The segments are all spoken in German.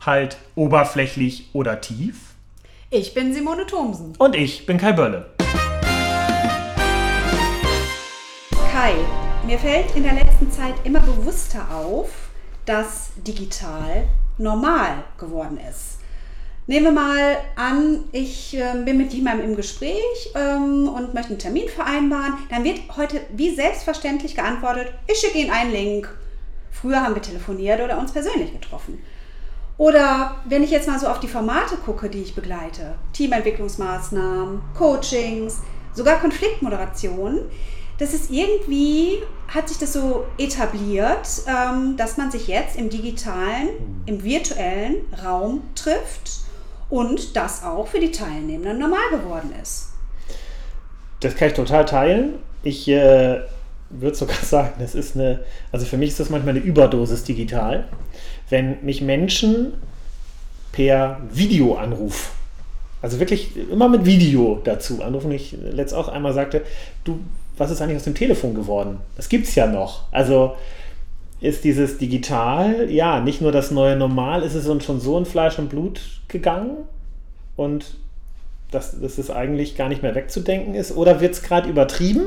Halt oberflächlich oder tief. Ich bin Simone Thomsen. Und ich bin Kai Bölle. Kai, mir fällt in der letzten Zeit immer bewusster auf, dass digital normal geworden ist. Nehmen wir mal an, ich äh, bin mit jemandem im Gespräch ähm, und möchte einen Termin vereinbaren. Dann wird heute wie selbstverständlich geantwortet, ich schicke Ihnen einen Link. Früher haben wir telefoniert oder uns persönlich getroffen. Oder wenn ich jetzt mal so auf die Formate gucke, die ich begleite, Teamentwicklungsmaßnahmen, Coachings, sogar Konfliktmoderation, das ist irgendwie, hat sich das so etabliert, ähm, dass man sich jetzt im digitalen, im virtuellen Raum trifft und das auch für die Teilnehmenden normal geworden ist. Das kann ich total teilen. Ich äh, würde sogar sagen, das ist eine, also für mich ist das manchmal eine Überdosis digital wenn mich Menschen per Videoanruf, also wirklich immer mit Video dazu anrufen, ich letzt auch einmal sagte, du, was ist eigentlich aus dem Telefon geworden? Das gibt es ja noch. Also ist dieses Digital, ja, nicht nur das neue Normal, ist es uns schon so in Fleisch und Blut gegangen und dass, dass es eigentlich gar nicht mehr wegzudenken ist? Oder wird es gerade übertrieben?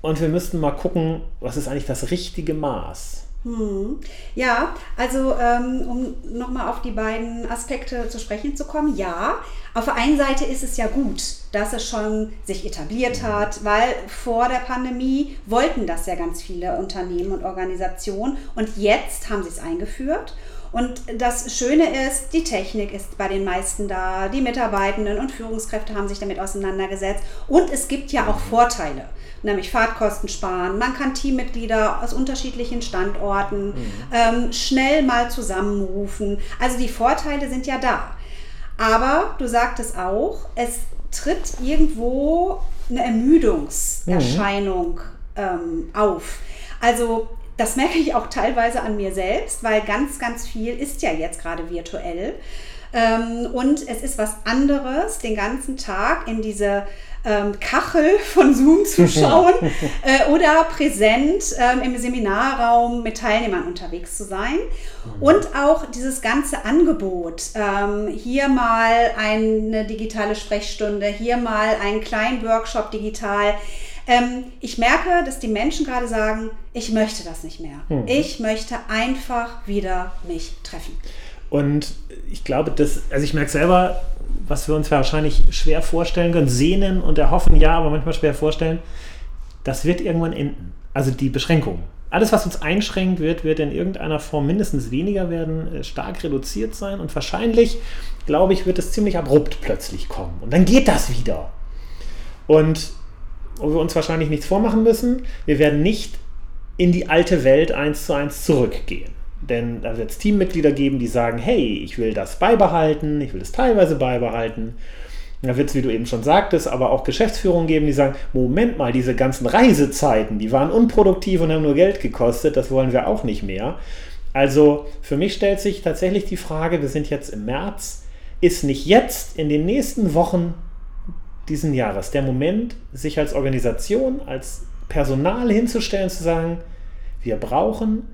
Und wir müssten mal gucken, was ist eigentlich das richtige Maß? Hm. Ja, also ähm, um nochmal auf die beiden Aspekte zu sprechen zu kommen, ja, auf der einen Seite ist es ja gut, dass es schon sich etabliert mhm. hat, weil vor der Pandemie wollten das ja ganz viele Unternehmen und Organisationen und jetzt haben sie es eingeführt. Und das Schöne ist, die Technik ist bei den meisten da, die Mitarbeitenden und Führungskräfte haben sich damit auseinandergesetzt und es gibt ja auch Vorteile nämlich Fahrtkosten sparen. Man kann Teammitglieder aus unterschiedlichen Standorten mhm. ähm, schnell mal zusammenrufen. Also die Vorteile sind ja da. Aber du sagtest auch, es tritt irgendwo eine Ermüdungserscheinung mhm. ähm, auf. Also das merke ich auch teilweise an mir selbst, weil ganz, ganz viel ist ja jetzt gerade virtuell. Ähm, und es ist was anderes, den ganzen Tag in diese ähm, Kachel von Zoom zu schauen äh, oder präsent ähm, im Seminarraum mit Teilnehmern unterwegs zu sein. Mhm. Und auch dieses ganze Angebot, hier mal eine digitale Sprechstunde, hier mal einen kleinen Workshop digital. Ähm, ich merke, dass die Menschen gerade sagen, ich möchte das nicht mehr. Mhm. Ich möchte einfach wieder mich treffen. Und ich glaube, dass, also ich merke selber, was wir uns wahrscheinlich schwer vorstellen können, sehnen und erhoffen, ja, aber manchmal schwer vorstellen, das wird irgendwann enden. Also die Beschränkung. Alles, was uns einschränkt wird, wird in irgendeiner Form mindestens weniger werden, äh, stark reduziert sein und wahrscheinlich, glaube ich, wird es ziemlich abrupt plötzlich kommen. Und dann geht das wieder. Und wo wir uns wahrscheinlich nichts vormachen müssen, wir werden nicht in die alte Welt eins zu eins zurückgehen. Denn da wird es Teammitglieder geben, die sagen, hey, ich will das beibehalten, ich will es teilweise beibehalten. Da wird es, wie du eben schon sagtest, aber auch Geschäftsführungen geben, die sagen, Moment mal, diese ganzen Reisezeiten, die waren unproduktiv und haben nur Geld gekostet, das wollen wir auch nicht mehr. Also für mich stellt sich tatsächlich die Frage, wir sind jetzt im März, ist nicht jetzt in den nächsten Wochen diesen Jahres der Moment, sich als Organisation, als Personal hinzustellen, zu sagen, wir brauchen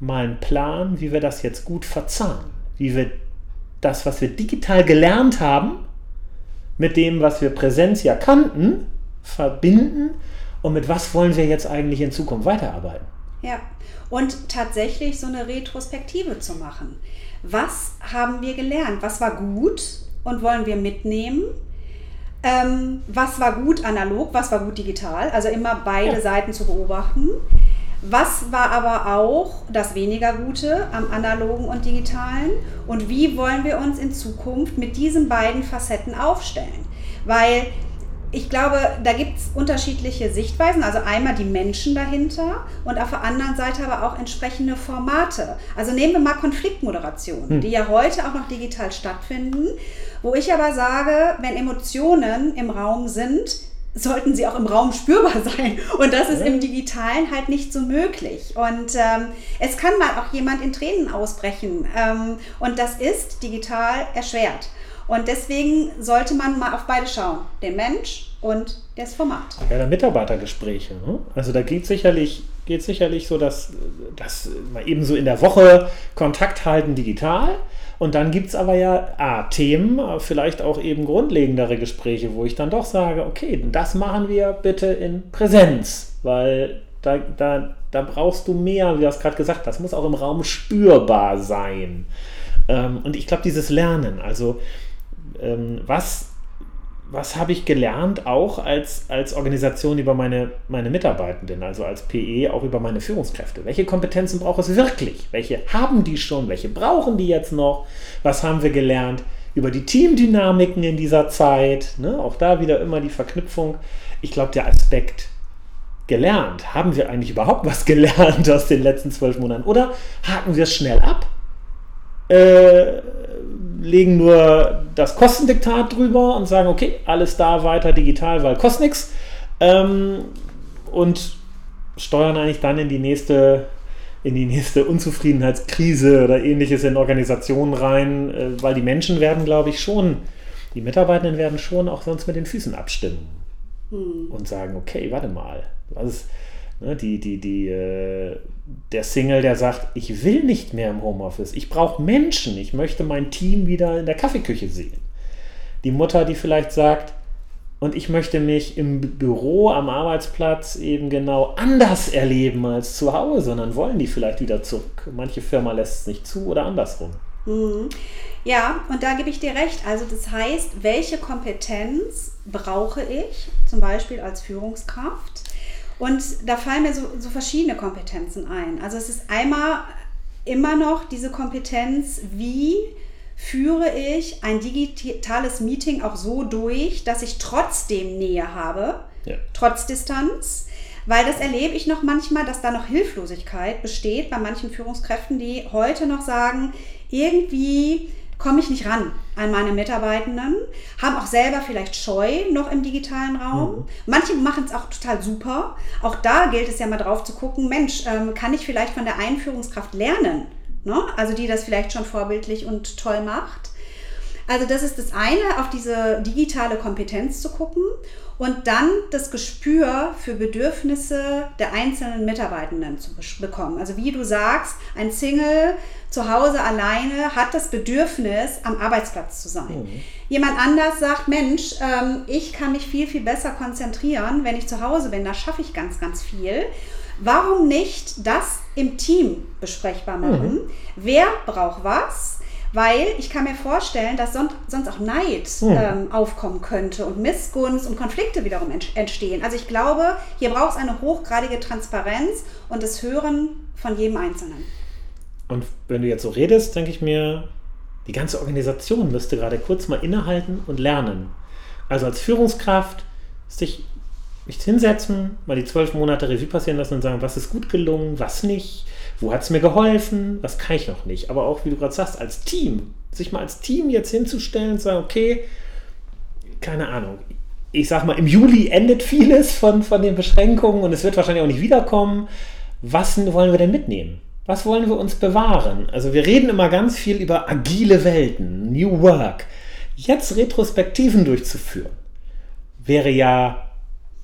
mal einen Plan, wie wir das jetzt gut verzahnen. Wie wir das, was wir digital gelernt haben, mit dem, was wir Präsenz ja kannten, verbinden und mit was wollen wir jetzt eigentlich in Zukunft weiterarbeiten. Ja, und tatsächlich so eine Retrospektive zu machen. Was haben wir gelernt? Was war gut und wollen wir mitnehmen? Ähm, was war gut analog, was war gut digital? Also immer beide ja. Seiten zu beobachten. Was war aber auch das weniger Gute am analogen und digitalen? Und wie wollen wir uns in Zukunft mit diesen beiden Facetten aufstellen? Weil ich glaube, da gibt es unterschiedliche Sichtweisen. Also einmal die Menschen dahinter und auf der anderen Seite aber auch entsprechende Formate. Also nehmen wir mal Konfliktmoderation, hm. die ja heute auch noch digital stattfinden, wo ich aber sage, wenn Emotionen im Raum sind, sollten sie auch im Raum spürbar sein. Und das ist im Digitalen halt nicht so möglich. Und ähm, es kann mal auch jemand in Tränen ausbrechen. Ähm, und das ist digital erschwert. Und deswegen sollte man mal auf beide schauen. Den Mensch und das Format. Ja, der Mitarbeitergespräche. Ne? Also da geht sicherlich, geht sicherlich so, dass, dass mal eben so in der Woche Kontakt halten digital. Und dann gibt es aber ja A, Themen, vielleicht auch eben grundlegendere Gespräche, wo ich dann doch sage, okay, das machen wir bitte in Präsenz, weil da, da, da brauchst du mehr, wie du hast gerade gesagt, das muss auch im Raum spürbar sein. Ähm, und ich glaube, dieses Lernen, also ähm, was, was habe ich gelernt, auch als, als Organisation über meine, meine Mitarbeitenden, also als PE, auch über meine Führungskräfte? Welche Kompetenzen braucht es wirklich? Welche haben die schon? Welche brauchen die jetzt noch? Was haben wir gelernt? über die Teamdynamiken in dieser Zeit. Ne? Auch da wieder immer die Verknüpfung. Ich glaube, der Aspekt gelernt, haben wir eigentlich überhaupt was gelernt aus den letzten zwölf Monaten? Oder haken wir es schnell ab? Äh, legen nur das Kostendiktat drüber und sagen, okay, alles da weiter digital, weil kostet nichts. Ähm, und steuern eigentlich dann in die nächste in die nächste Unzufriedenheitskrise oder ähnliches in Organisationen rein, äh, weil die Menschen werden, glaube ich, schon, die Mitarbeitenden werden schon auch sonst mit den Füßen abstimmen hm. und sagen, okay, warte mal, was ist, Ne, die, die, die, äh, der Single, der sagt, ich will nicht mehr im Homeoffice, ich brauche Menschen, ich möchte mein Team wieder in der Kaffeeküche sehen. Die Mutter, die vielleicht sagt, und ich möchte mich im Büro, am Arbeitsplatz eben genau anders erleben als zu Hause. Und dann wollen die vielleicht wieder zurück. Manche Firma lässt es nicht zu oder andersrum. Mhm. Ja, und da gebe ich dir recht. Also das heißt, welche Kompetenz brauche ich zum Beispiel als Führungskraft? Und da fallen mir so, so verschiedene Kompetenzen ein. Also es ist einmal immer noch diese Kompetenz, wie führe ich ein digitales Meeting auch so durch, dass ich trotzdem Nähe habe, ja. trotz Distanz. Weil das erlebe ich noch manchmal, dass da noch Hilflosigkeit besteht bei manchen Führungskräften, die heute noch sagen, irgendwie komme ich nicht ran an meine Mitarbeitenden, haben auch selber vielleicht Scheu noch im digitalen Raum. Mhm. Manche machen es auch total super. Auch da gilt es ja mal drauf zu gucken, Mensch, ähm, kann ich vielleicht von der Einführungskraft lernen? Ne? Also die das vielleicht schon vorbildlich und toll macht. Also das ist das eine, auf diese digitale Kompetenz zu gucken und dann das Gespür für Bedürfnisse der einzelnen Mitarbeitenden zu bekommen. Also wie du sagst, ein Single zu Hause alleine hat das Bedürfnis, am Arbeitsplatz zu sein. Mhm. Jemand anders sagt, Mensch, ähm, ich kann mich viel, viel besser konzentrieren, wenn ich zu Hause bin. Da schaffe ich ganz, ganz viel. Warum nicht das im Team besprechbar machen? Mhm. Wer braucht was? Weil ich kann mir vorstellen, dass sonst auch Neid mhm. ähm, aufkommen könnte und Missgunst und Konflikte wiederum entstehen. Also ich glaube, hier braucht es eine hochgradige Transparenz und das Hören von jedem Einzelnen. Und wenn du jetzt so redest, denke ich mir, die ganze Organisation müsste gerade kurz mal innehalten und lernen. Also als Führungskraft sich mich hinsetzen, mal die zwölf Monate Revue passieren lassen und sagen, was ist gut gelungen, was nicht, wo hat es mir geholfen, was kann ich noch nicht. Aber auch, wie du gerade sagst, als Team, sich mal als Team jetzt hinzustellen und sagen, okay, keine Ahnung, ich sag mal, im Juli endet vieles von, von den Beschränkungen und es wird wahrscheinlich auch nicht wiederkommen. Was wollen wir denn mitnehmen? Was wollen wir uns bewahren? Also wir reden immer ganz viel über agile Welten, New Work. Jetzt Retrospektiven durchzuführen, wäre ja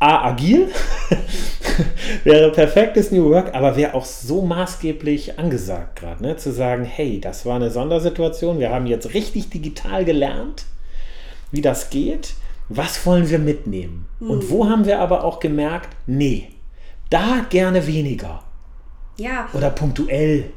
A, agil, wäre perfektes New Work, aber wäre auch so maßgeblich angesagt gerade, ne? zu sagen, hey, das war eine Sondersituation, wir haben jetzt richtig digital gelernt, wie das geht, was wollen wir mitnehmen? Mhm. Und wo haben wir aber auch gemerkt, nee, da gerne weniger. Ja. Oder punktuell.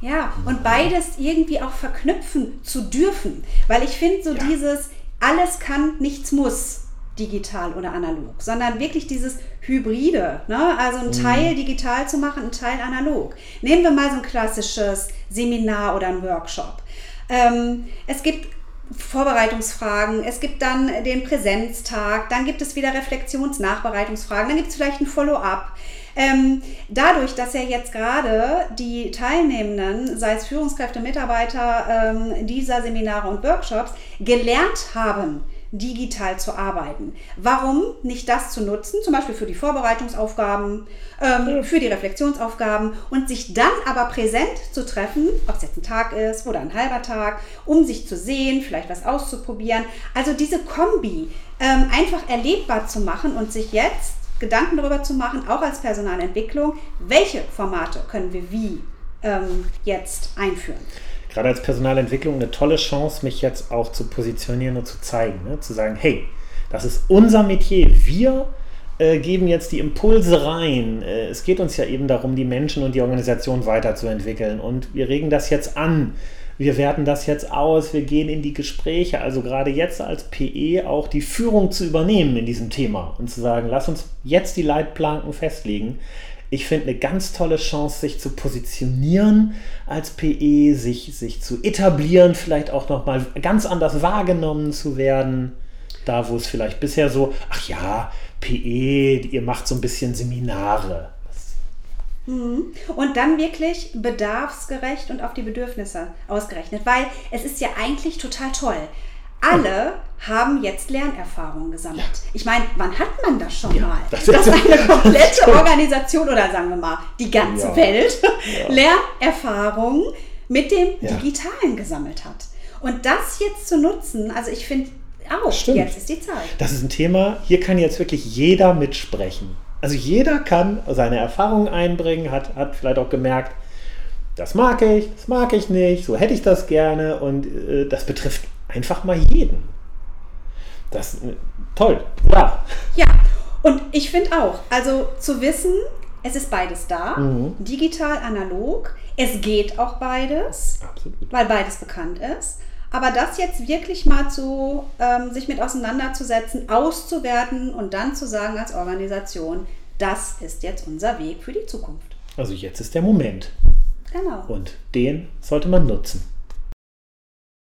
Ja, und beides irgendwie auch verknüpfen zu dürfen. Weil ich finde so ja. dieses, alles kann, nichts muss, digital oder analog, sondern wirklich dieses Hybride, ne? also ein mhm. Teil digital zu machen, ein Teil analog. Nehmen wir mal so ein klassisches Seminar oder ein Workshop. Ähm, es gibt Vorbereitungsfragen, es gibt dann den Präsenztag, dann gibt es wieder Reflexions-Nachbereitungsfragen, dann gibt es vielleicht ein Follow-up. Ähm, dadurch, dass ja jetzt gerade die Teilnehmenden, sei es Führungskräfte, Mitarbeiter ähm, dieser Seminare und Workshops, gelernt haben, digital zu arbeiten. Warum nicht das zu nutzen, zum Beispiel für die Vorbereitungsaufgaben, ähm, für die Reflexionsaufgaben und sich dann aber präsent zu treffen, ob es jetzt ein Tag ist oder ein halber Tag, um sich zu sehen, vielleicht was auszuprobieren. Also diese Kombi ähm, einfach erlebbar zu machen und sich jetzt Gedanken darüber zu machen, auch als Personalentwicklung, welche Formate können wir wie ähm, jetzt einführen gerade als Personalentwicklung eine tolle Chance, mich jetzt auch zu positionieren und zu zeigen. Ne? Zu sagen, hey, das ist unser Metier. Wir äh, geben jetzt die Impulse rein. Äh, es geht uns ja eben darum, die Menschen und die Organisation weiterzuentwickeln. Und wir regen das jetzt an. Wir werten das jetzt aus. Wir gehen in die Gespräche. Also gerade jetzt als PE auch die Führung zu übernehmen in diesem Thema und zu sagen, lass uns jetzt die Leitplanken festlegen ich finde eine ganz tolle Chance, sich zu positionieren als PE, sich, sich zu etablieren, vielleicht auch nochmal ganz anders wahrgenommen zu werden. Da, wo es vielleicht bisher so, ach ja, PE, ihr macht so ein bisschen Seminare. Mhm. Und dann wirklich bedarfsgerecht und auf die Bedürfnisse ausgerechnet, weil es ist ja eigentlich total toll alle haben jetzt Lernerfahrungen gesammelt. Ja. Ich meine, wann hat man das schon ja, mal? Das dass eine komplette Organisation oder sagen wir mal die ganze ja. Welt Lernerfahrungen mit dem Digitalen gesammelt hat. Und das jetzt zu nutzen, also ich finde auch, Stimmt. jetzt ist die Zeit. Das ist ein Thema, hier kann jetzt wirklich jeder mitsprechen. Also jeder kann seine Erfahrungen einbringen, hat, hat vielleicht auch gemerkt, das mag ich, das mag ich nicht, so hätte ich das gerne und äh, das betrifft einfach mal jeden. Das ist toll, ja. Ja, und ich finde auch, also zu wissen, es ist beides da, mhm. digital, analog, es geht auch beides, Absolut. weil beides bekannt ist. Aber das jetzt wirklich mal zu ähm, sich mit auseinanderzusetzen, auszuwerten und dann zu sagen als Organisation, das ist jetzt unser Weg für die Zukunft. Also jetzt ist der Moment. Genau. Und den sollte man nutzen.